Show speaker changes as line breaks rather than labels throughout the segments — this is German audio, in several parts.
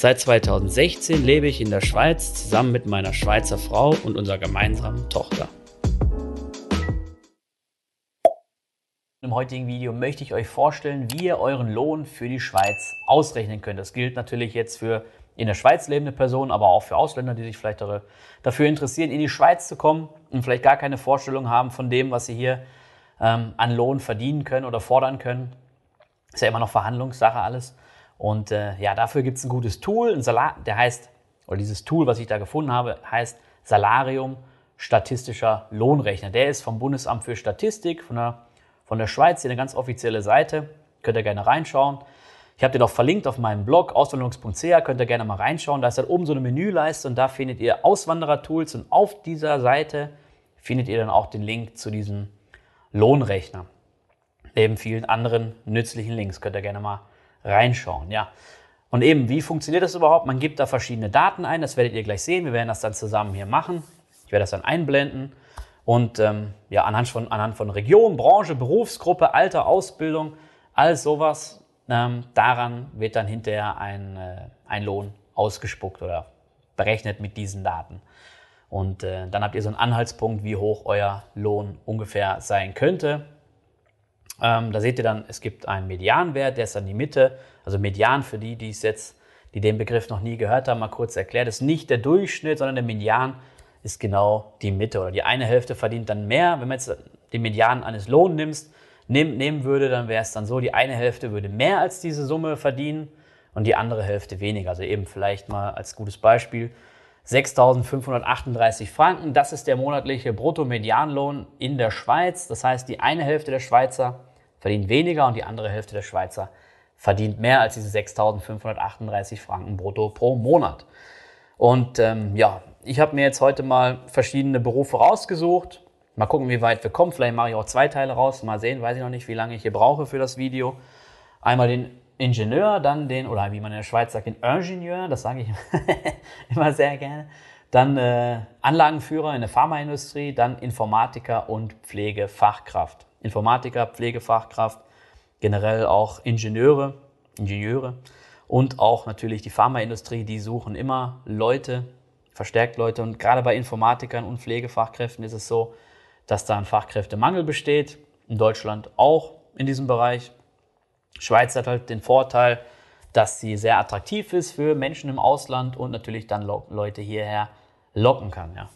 Seit 2016 lebe ich in der Schweiz zusammen mit meiner Schweizer Frau und unserer gemeinsamen Tochter. Im heutigen Video möchte ich euch vorstellen, wie ihr euren Lohn für die Schweiz ausrechnen könnt. Das gilt natürlich jetzt für in der Schweiz lebende Personen, aber auch für Ausländer, die sich vielleicht dafür interessieren, in die Schweiz zu kommen und vielleicht gar keine Vorstellung haben von dem, was sie hier ähm, an Lohn verdienen können oder fordern können. Ist ja immer noch Verhandlungssache alles. Und äh, ja, dafür gibt es ein gutes Tool, ein Salar, der heißt, oder dieses Tool, was ich da gefunden habe, heißt Salarium Statistischer Lohnrechner. Der ist vom Bundesamt für Statistik, von der, von der Schweiz, hier eine ganz offizielle Seite. Könnt ihr gerne reinschauen. Ich habe den auch verlinkt auf meinem Blog auswanderungs.ch, könnt ihr gerne mal reinschauen. Da ist halt oben so eine Menüleiste und da findet ihr Auswanderer-Tools und auf dieser Seite findet ihr dann auch den Link zu diesem Lohnrechner. Neben vielen anderen nützlichen Links könnt ihr gerne mal reinschauen. Ja. Und eben, wie funktioniert das überhaupt? Man gibt da verschiedene Daten ein, das werdet ihr gleich sehen. Wir werden das dann zusammen hier machen. Ich werde das dann einblenden. Und ähm, ja, anhand von, anhand von Region, Branche, Berufsgruppe, Alter, Ausbildung, alles sowas, ähm, daran wird dann hinterher ein, äh, ein Lohn ausgespuckt oder berechnet mit diesen Daten. Und äh, dann habt ihr so einen Anhaltspunkt, wie hoch euer Lohn ungefähr sein könnte. Ähm, da seht ihr dann, es gibt einen Medianwert, der ist dann die Mitte. Also Median für die, die es jetzt, die den Begriff noch nie gehört haben, mal kurz erklärt, ist nicht der Durchschnitt, sondern der Median ist genau die Mitte. Oder die eine Hälfte verdient dann mehr. Wenn man jetzt den Median eines Lohns nimmst, nehm, nehmen würde, dann wäre es dann so, die eine Hälfte würde mehr als diese Summe verdienen und die andere Hälfte weniger. Also eben vielleicht mal als gutes Beispiel 6.538 Franken. Das ist der monatliche Bruttomedianlohn in der Schweiz. Das heißt, die eine Hälfte der Schweizer verdient weniger und die andere Hälfte der Schweizer verdient mehr als diese 6.538 Franken brutto pro Monat. Und ähm, ja, ich habe mir jetzt heute mal verschiedene Berufe rausgesucht. Mal gucken, wie weit wir kommen. Vielleicht mache ich auch zwei Teile raus. Mal sehen, weiß ich noch nicht, wie lange ich hier brauche für das Video. Einmal den Ingenieur, dann den, oder wie man in der Schweiz sagt, den Ingenieur, das sage ich immer sehr gerne. Dann äh, Anlagenführer in der Pharmaindustrie, dann Informatiker und Pflegefachkraft. Informatiker, Pflegefachkraft, generell auch Ingenieure, Ingenieure und auch natürlich die Pharmaindustrie, die suchen immer Leute, verstärkt Leute. Und gerade bei Informatikern und Pflegefachkräften ist es so, dass da ein Fachkräftemangel besteht. In Deutschland auch in diesem Bereich. Schweiz hat halt den Vorteil, dass sie sehr attraktiv ist für Menschen im Ausland und natürlich dann Leute hierher locken kann. Ja.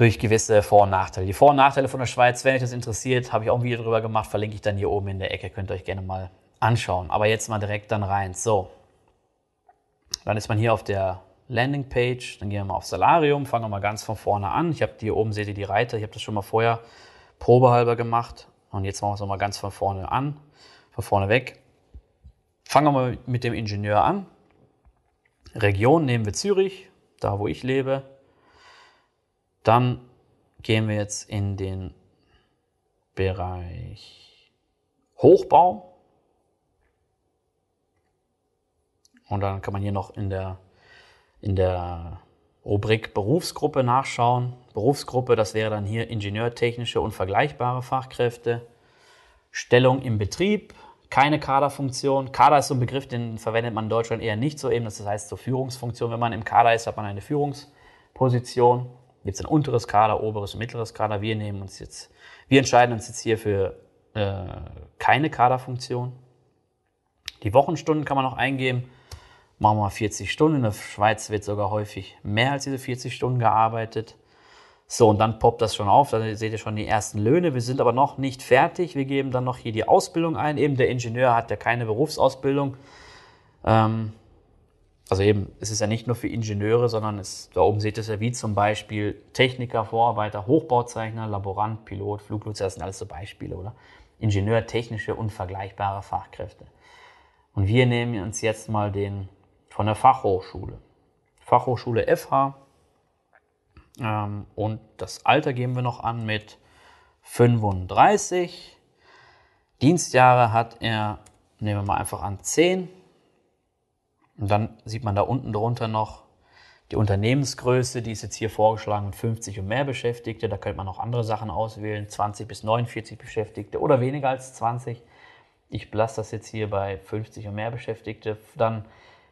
Durch gewisse Vor- und Nachteile. Die Vor- und Nachteile von der Schweiz, wenn euch das interessiert, habe ich auch ein Video darüber gemacht, verlinke ich dann hier oben in der Ecke, könnt ihr euch gerne mal anschauen. Aber jetzt mal direkt dann rein. So, dann ist man hier auf der Landingpage, dann gehen wir mal auf Salarium, fangen wir mal ganz von vorne an. Ich habe hier oben, seht ihr die Reiter, ich habe das schon mal vorher probehalber gemacht. Und jetzt machen wir es nochmal ganz von vorne an von vorne weg. Fangen wir mal mit dem Ingenieur an. Region nehmen wir Zürich, da wo ich lebe. Dann gehen wir jetzt in den Bereich Hochbau. Und dann kann man hier noch in der, in der Rubrik Berufsgruppe nachschauen. Berufsgruppe, das wäre dann hier ingenieurtechnische und vergleichbare Fachkräfte. Stellung im Betrieb, keine Kaderfunktion. Kader ist so ein Begriff, den verwendet man in Deutschland eher nicht so eben. Das heißt so Führungsfunktion. Wenn man im Kader ist, hat man eine Führungsposition. Gibt es ein unteres Kader, oberes und mittleres Kader. Wir nehmen uns jetzt, wir entscheiden uns jetzt hier für äh, keine Kaderfunktion. Die Wochenstunden kann man noch eingeben. Machen wir mal 40 Stunden. In der Schweiz wird sogar häufig mehr als diese 40 Stunden gearbeitet. So, und dann poppt das schon auf, dann seht ihr schon die ersten Löhne. Wir sind aber noch nicht fertig. Wir geben dann noch hier die Ausbildung ein. Eben der Ingenieur hat ja keine Berufsausbildung. Ähm, also eben, es ist ja nicht nur für Ingenieure, sondern es, da oben seht ihr es ja wie zum Beispiel Techniker, Vorarbeiter, Hochbauzeichner, Laborant, Pilot, Fluglotse, das sind alles so Beispiele, oder? Ingenieur, technische und vergleichbare Fachkräfte. Und wir nehmen uns jetzt mal den von der Fachhochschule. Fachhochschule FH Ähm, und das Alter geben wir noch an mit 35. Dienstjahre hat er, nehmen wir mal einfach an, 10. Und dann sieht man da unten drunter noch die Unternehmensgröße, die ist jetzt hier vorgeschlagen mit 50 und mehr Beschäftigte. Da könnte man noch andere Sachen auswählen, 20 bis 49 Beschäftigte oder weniger als 20. Ich belasse das jetzt hier bei 50 und mehr Beschäftigte. Dann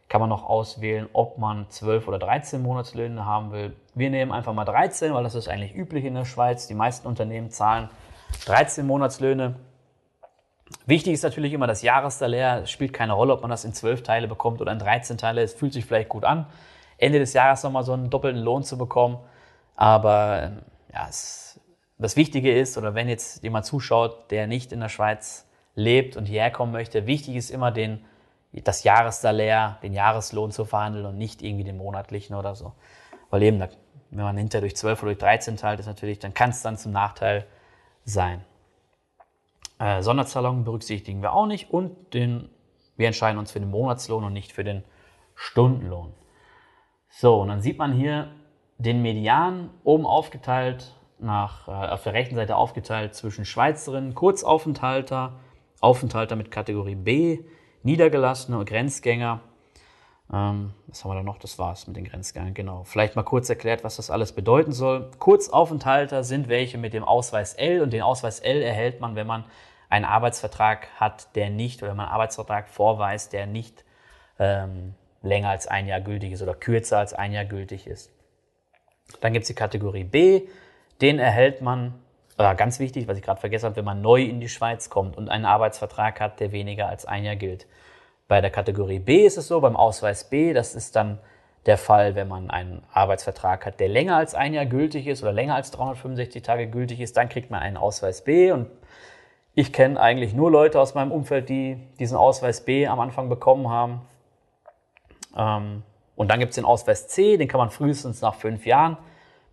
kann man noch auswählen, ob man 12 oder 13 Monatslöhne haben will. Wir nehmen einfach mal 13, weil das ist eigentlich üblich in der Schweiz. Die meisten Unternehmen zahlen 13 Monatslöhne. Wichtig ist natürlich immer das Jahressalär. Es spielt keine Rolle, ob man das in 12 Teile bekommt oder in 13 Teile. Es fühlt sich vielleicht gut an. Ende des Jahres nochmal so einen doppelten Lohn zu bekommen. Aber ähm, ja, es, das Wichtige ist, oder wenn jetzt jemand zuschaut, der nicht in der Schweiz lebt und hierher kommen möchte, wichtig ist immer den, das Jahressalär, den Jahreslohn zu verhandeln und nicht irgendwie den monatlichen oder so. Weil eben, wenn man hinterher durch 12 oder durch 13 teilt, ist natürlich, dann kann es dann zum Nachteil sein. Äh, Sonderzahlungen berücksichtigen wir auch nicht und den, wir entscheiden uns für den Monatslohn und nicht für den Stundenlohn. So, und dann sieht man hier den Median oben aufgeteilt, nach, äh, auf der rechten Seite aufgeteilt zwischen Schweizerinnen, Kurzaufenthalter, Aufenthalter mit Kategorie B, Niedergelassene und Grenzgänger. Ähm, was haben wir da noch? Das war's mit den Grenzgängern, genau. Vielleicht mal kurz erklärt, was das alles bedeuten soll. Kurzaufenthalter sind welche mit dem Ausweis L und den Ausweis L erhält man, wenn man einen Arbeitsvertrag hat, der nicht, oder wenn man einen Arbeitsvertrag vorweist, der nicht ähm, länger als ein Jahr gültig ist oder kürzer als ein Jahr gültig ist. Dann gibt es die Kategorie B, den erhält man, oder ganz wichtig, was ich gerade vergessen habe, wenn man neu in die Schweiz kommt und einen Arbeitsvertrag hat, der weniger als ein Jahr gilt. Bei der Kategorie B ist es so, beim Ausweis B, das ist dann der Fall, wenn man einen Arbeitsvertrag hat, der länger als ein Jahr gültig ist oder länger als 365 Tage gültig ist, dann kriegt man einen Ausweis B und ich kenne eigentlich nur Leute aus meinem Umfeld, die diesen Ausweis B am Anfang bekommen haben. Ähm, und dann gibt es den Ausweis C, den kann man frühestens nach fünf Jahren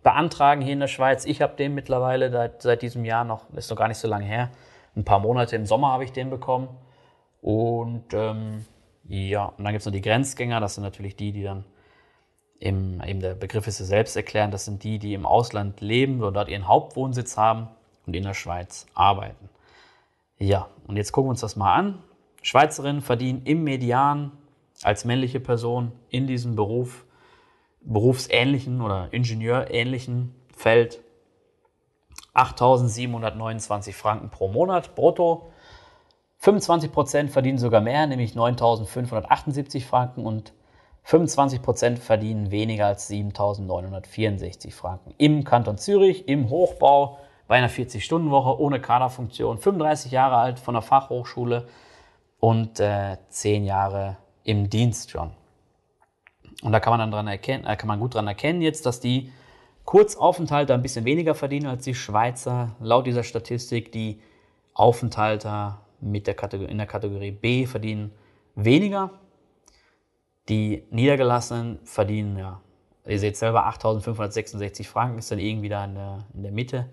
beantragen hier in der Schweiz. Ich habe den mittlerweile seit, seit diesem Jahr noch, ist noch gar nicht so lange her, ein paar Monate im Sommer habe ich den bekommen. Und ähm, ja, und dann gibt es noch die Grenzgänger, das sind natürlich die, die dann im, eben der Begriff ist es selbst erklären, das sind die, die im Ausland leben oder dort ihren Hauptwohnsitz haben und in der Schweiz arbeiten. Ja, und jetzt gucken wir uns das mal an. Schweizerinnen verdienen im Median als männliche Person in diesem Beruf, berufsähnlichen oder ingenieurähnlichen Feld 8.729 Franken pro Monat brutto. 25 Prozent verdienen sogar mehr, nämlich 9.578 Franken und 25 Prozent verdienen weniger als 7.964 Franken. Im Kanton Zürich, im Hochbau, bei einer 40-Stunden-Woche ohne Kaderfunktion, 35 Jahre alt von der Fachhochschule und äh, 10 Jahre im Dienst schon. Und da kann man dann dran erkennen, äh, kann man gut daran erkennen jetzt, dass die Kurzaufenthalter ein bisschen weniger verdienen als die Schweizer. Laut dieser Statistik, die Aufenthalter mit der in der Kategorie B verdienen weniger. Die Niedergelassenen verdienen, ja, ihr seht selber, 8.566 Franken, ist dann irgendwie da in der, in der Mitte.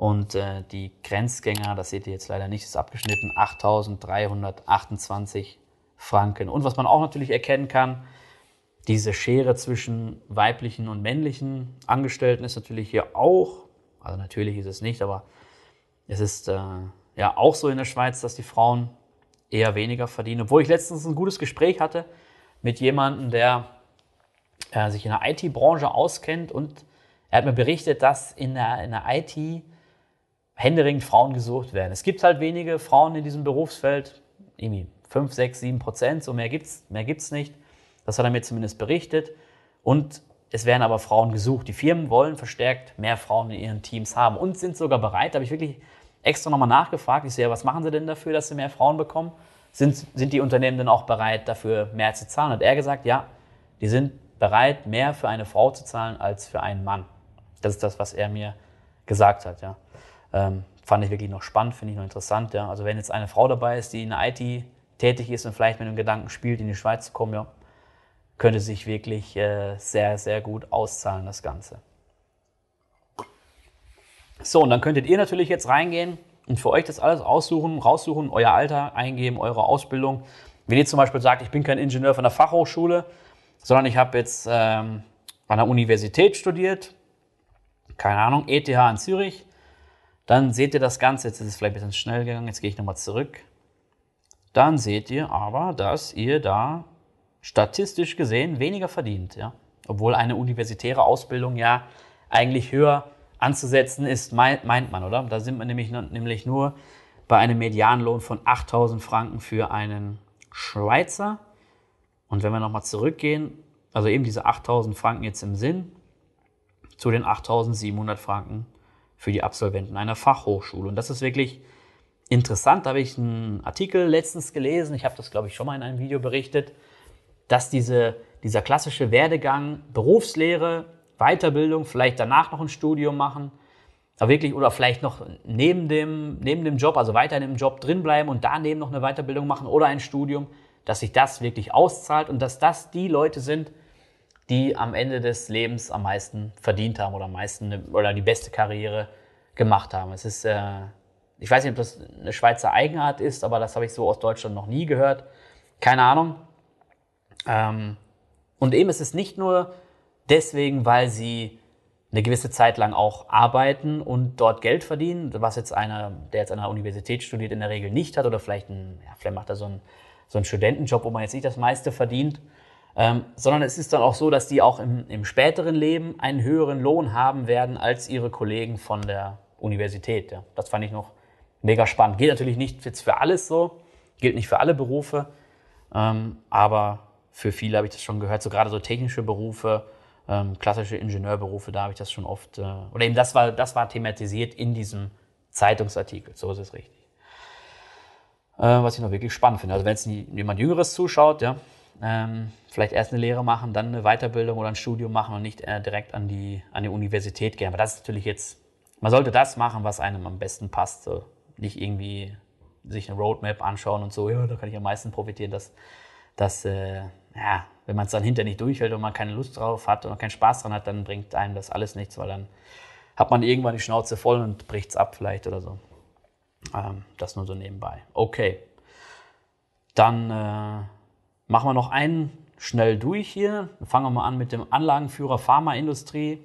Und äh, die Grenzgänger, das seht ihr jetzt leider nicht, ist abgeschnitten, 8.328 Franken. Und was man auch natürlich erkennen kann, diese Schere zwischen weiblichen und männlichen Angestellten ist natürlich hier auch, also natürlich ist es nicht, aber es ist äh, ja auch so in der Schweiz, dass die Frauen eher weniger verdienen. Obwohl ich letztens ein gutes Gespräch hatte mit jemandem, der äh, sich in der IT-Branche auskennt und er hat mir berichtet, dass in der, in der IT händeringend Frauen gesucht werden. Es gibt halt wenige Frauen in diesem Berufsfeld, irgendwie 5, 6, 7 Prozent, so mehr gibt es mehr gibt's nicht. Das hat er mir zumindest berichtet. Und es werden aber Frauen gesucht. Die Firmen wollen verstärkt mehr Frauen in ihren Teams haben und sind sogar bereit, da habe ich wirklich extra nochmal nachgefragt. Ich sehe, was machen sie denn dafür, dass sie mehr Frauen bekommen? Sind, sind die Unternehmen denn auch bereit, dafür mehr zu zahlen? Hat er gesagt, ja, die sind bereit, mehr für eine Frau zu zahlen als für einen Mann. Das ist das, was er mir gesagt hat. Ja. Ähm, fand ich wirklich noch spannend, finde ich noch interessant. Ja. Also wenn jetzt eine Frau dabei ist, die in der IT tätig ist und vielleicht mit dem Gedanken spielt, in die Schweiz zu kommen, ja, könnte sich wirklich äh, sehr, sehr gut auszahlen, das Ganze. So, und dann könntet ihr natürlich jetzt reingehen und für euch das alles aussuchen, raussuchen, euer Alter eingeben, eure Ausbildung. Wenn ihr zum Beispiel sagt, ich bin kein Ingenieur von der Fachhochschule, sondern ich habe jetzt ähm, an der Universität studiert, keine Ahnung, ETH in Zürich, dann seht ihr das Ganze, jetzt ist es vielleicht ein bisschen schnell gegangen, jetzt gehe ich nochmal zurück. Dann seht ihr aber, dass ihr da statistisch gesehen weniger verdient, ja. Obwohl eine universitäre Ausbildung ja eigentlich höher anzusetzen ist, meint man, oder? Da sind wir nämlich, nämlich nur bei einem Medianlohn von 8000 Franken für einen Schweizer. Und wenn wir nochmal zurückgehen, also eben diese 8000 Franken jetzt im Sinn, zu den 8700 Franken für die Absolventen einer Fachhochschule. Und das ist wirklich interessant. Da habe ich einen Artikel letztens gelesen, ich habe das, glaube ich, schon mal in einem Video berichtet, dass diese, dieser klassische Werdegang Berufslehre, Weiterbildung, vielleicht danach noch ein Studium machen, aber wirklich oder vielleicht noch neben dem, neben dem Job, also weiter in dem Job drinbleiben und daneben noch eine Weiterbildung machen oder ein Studium, dass sich das wirklich auszahlt und dass das die Leute sind, die am Ende des Lebens am meisten verdient haben oder am meisten oder die beste Karriere gemacht haben. Es ist, äh, ich weiß nicht, ob das eine Schweizer Eigenart ist, aber das habe ich so aus Deutschland noch nie gehört. Keine Ahnung. Ähm, und eben ist es nicht nur deswegen, weil sie eine gewisse Zeit lang auch arbeiten und dort Geld verdienen, was jetzt einer, der jetzt an der Universität studiert, in der Regel nicht hat oder vielleicht, ein, ja, vielleicht macht er so einen, so einen Studentenjob, wo man jetzt nicht das meiste verdient. Ähm, sondern es ist dann auch so, dass die auch im, im späteren Leben einen höheren Lohn haben werden als ihre Kollegen von der Universität. Ja. Das fand ich noch mega spannend. Geht natürlich nicht jetzt für alles so, gilt nicht für alle Berufe, ähm, aber für viele habe ich das schon gehört, so gerade so technische Berufe, ähm, klassische Ingenieurberufe, da habe ich das schon oft, äh, oder eben das war, das war thematisiert in diesem Zeitungsartikel, so ist es richtig. Äh, was ich noch wirklich spannend finde. Also wenn jetzt jemand Jüngeres zuschaut, ja, ähm, vielleicht erst eine Lehre machen, dann eine Weiterbildung oder ein Studium machen und nicht äh, direkt an die, an die Universität gehen. Aber das ist natürlich jetzt, man sollte das machen, was einem am besten passt. So. Nicht irgendwie sich eine Roadmap anschauen und so, ja, da kann ich am meisten profitieren. Das, das äh, ja, wenn man es dann hinterher nicht durchhält und man keine Lust drauf hat und keinen Spaß dran hat, dann bringt einem das alles nichts, weil dann hat man irgendwann die Schnauze voll und bricht es ab vielleicht oder so. Ähm, das nur so nebenbei. Okay. Dann äh, Machen wir noch einen schnell durch hier. Fangen wir mal an mit dem Anlagenführer Pharmaindustrie.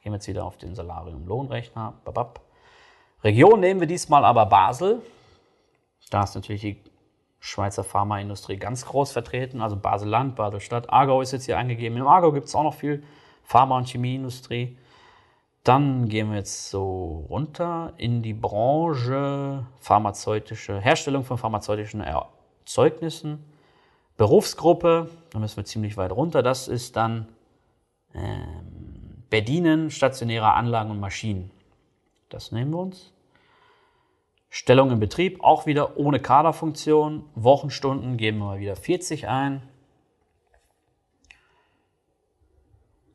Gehen wir jetzt wieder auf den Salarium Lohnrechner. Babab. Region nehmen wir diesmal aber Basel. Da ist natürlich die Schweizer Pharmaindustrie ganz groß vertreten. Also Basel-Land, Basel-Stadt. Aargau ist jetzt hier angegeben. Im Aargau gibt es auch noch viel Pharma- und Chemieindustrie. Dann gehen wir jetzt so runter in die Branche pharmazeutische Herstellung von pharmazeutischen Zeugnissen. Berufsgruppe, da müssen wir ziemlich weit runter, das ist dann ähm, Bedienen stationärer Anlagen und Maschinen. Das nehmen wir uns. Stellung im Betrieb, auch wieder ohne Kaderfunktion. Wochenstunden geben wir mal wieder 40 ein.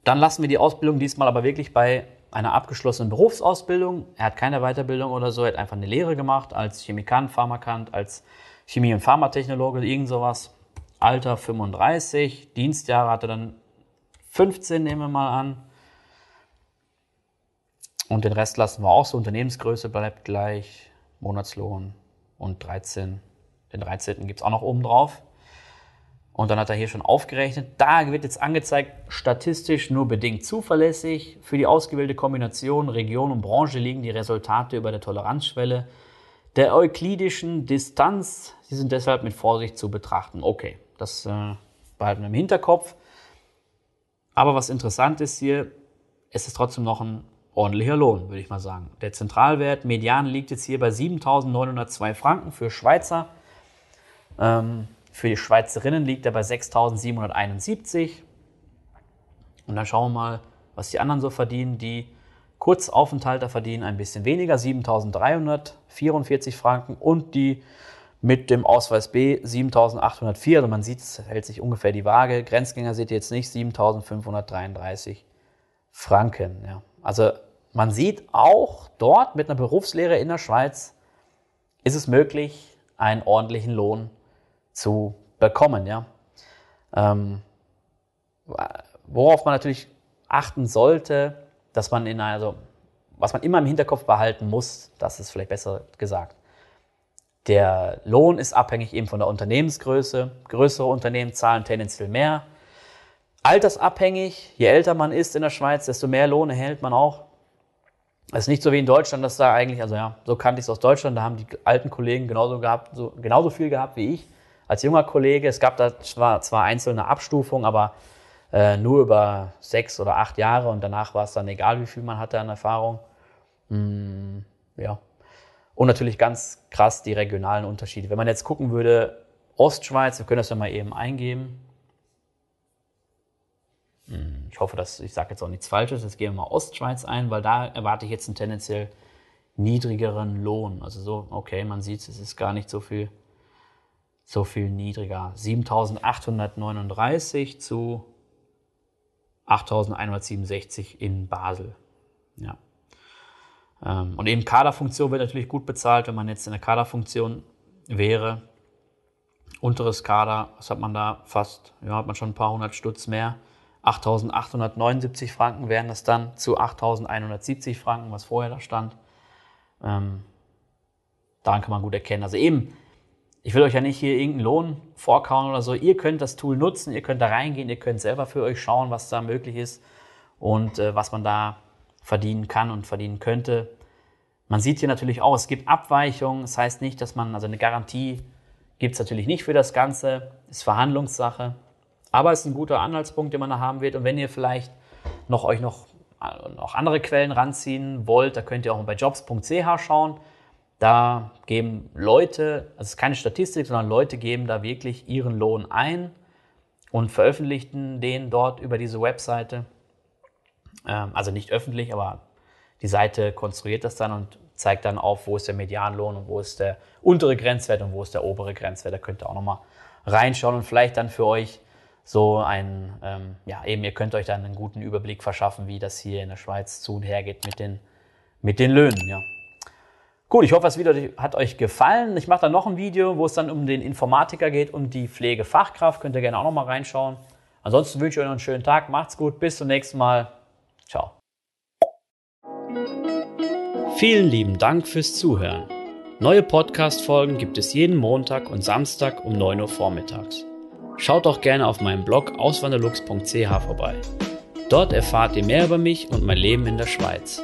Dann lassen wir die Ausbildung diesmal aber wirklich bei einer abgeschlossenen Berufsausbildung. Er hat keine Weiterbildung oder so, er hat einfach eine Lehre gemacht als Chemikant, Pharmakant, als Chemie- und Pharmatechnologe, irgend sowas. Alter 35, Dienstjahre hatte dann 15, nehmen wir mal an. Und den Rest lassen wir auch so. Unternehmensgröße bleibt gleich. Monatslohn und 13. Den 13. gibt es auch noch oben drauf. Und dann hat er hier schon aufgerechnet. Da wird jetzt angezeigt, statistisch nur bedingt zuverlässig. Für die ausgewählte Kombination Region und Branche liegen die Resultate über der Toleranzschwelle der euklidischen Distanz. Sie sind deshalb mit Vorsicht zu betrachten. Okay, das äh, behalten wir im Hinterkopf. Aber was interessant ist hier, es ist trotzdem noch ein ordentlicher Lohn, würde ich mal sagen. Der Zentralwert Median liegt jetzt hier bei 7.902 Franken für Schweizer. Ähm, für die Schweizerinnen liegt er bei 6.771. Und dann schauen wir mal, was die anderen so verdienen, die Kurzaufenthalter verdienen ein bisschen weniger, 7.344 Franken und die mit dem Ausweis B 7.804. Also man sieht, es hält sich ungefähr die Waage. Grenzgänger seht ihr jetzt nicht, 7.533 Franken. Ja. Also man sieht auch dort mit einer Berufslehre in der Schweiz ist es möglich, einen ordentlichen Lohn zu bekommen. Ja. Ähm, worauf man natürlich achten sollte, dass man in also was man immer im Hinterkopf behalten muss, das ist vielleicht besser gesagt. Der Lohn ist abhängig eben von der Unternehmensgröße. Größere Unternehmen zahlen tendenziell mehr. altersabhängig. Je älter man ist in der Schweiz, desto mehr Lohn erhält man auch. Es ist nicht so wie in Deutschland, dass da eigentlich, also ja, so kannte ich es aus Deutschland, da haben die alten Kollegen genauso, gehabt, so, genauso viel gehabt wie ich als junger Kollege. Es gab da zwar, zwar einzelne Abstufungen, aber äh, nur über sechs oder acht Jahre und danach war es dann egal, wie viel man hatte an Erfahrung. Mm, ja. Und natürlich ganz krass die regionalen Unterschiede. Wenn man jetzt gucken würde, Ostschweiz, wir können das ja mal eben eingeben. Hm, ich hoffe, dass ich sage jetzt auch nichts Falsches. Jetzt gehen wir mal Ostschweiz ein, weil da erwarte ich jetzt einen tendenziell niedrigeren Lohn. Also so, okay, man sieht, es ist gar nicht so viel, so viel niedriger. 7.839 zu 8.167 in Basel. Ja. Ähm, und eben Kaderfunktion wird natürlich gut bezahlt, wenn man jetzt in der Kaderfunktion wäre. Unteres Kader, was hat man da? Fast, ja, hat man schon ein paar hundert Stutz mehr. 8.879 Franken wären das dann zu 8.170 Franken, was vorher da stand. Ähm, daran kann man gut erkennen. Also eben, ich will euch ja nicht hier irgendeinen Lohn vorkauen oder so. Ihr könnt das Tool nutzen, ihr könnt da reingehen, ihr könnt selber für euch schauen, was da möglich ist und äh, was man da verdienen kann und verdienen könnte. Man sieht hier natürlich auch, es gibt Abweichungen. Das heißt nicht, dass man, also eine Garantie gibt es natürlich nicht für das Ganze, ist Verhandlungssache. Aber es ist ein guter Anhaltspunkt, den man da haben wird. Und wenn ihr vielleicht noch euch noch, noch andere Quellen ranziehen wollt, da könnt ihr auch bei jobs.ch schauen. Da geben Leute, also es ist keine Statistik, sondern Leute geben da wirklich ihren Lohn ein und veröffentlichen den dort über diese Webseite. Ähm, also nicht öffentlich, aber die Seite konstruiert das dann und zeigt dann auf, wo ist der Medianlohn und wo ist der untere Grenzwert und wo ist der obere Grenzwert. Da könnt ihr auch nochmal reinschauen und vielleicht dann für euch so ein, ähm, ja, eben ihr könnt euch dann einen guten Überblick verschaffen, wie das hier in der Schweiz zu und her geht mit den, mit den Löhnen, ja. Gut, ich hoffe, das Video hat euch gefallen. Ich mache dann noch ein Video, wo es dann um den Informatiker geht und die Pflegefachkraft. Könnt ihr gerne auch noch mal reinschauen. Ansonsten wünsche ich euch noch einen schönen Tag. Macht's gut. Bis zum nächsten Mal. Ciao.
Vielen lieben Dank fürs Zuhören. Neue Podcast-Folgen gibt es jeden Montag und Samstag um 9 Uhr vormittags. Schaut doch gerne auf meinem Blog auswanderlux.ch vorbei. Dort erfahrt ihr mehr über mich und mein Leben in der Schweiz.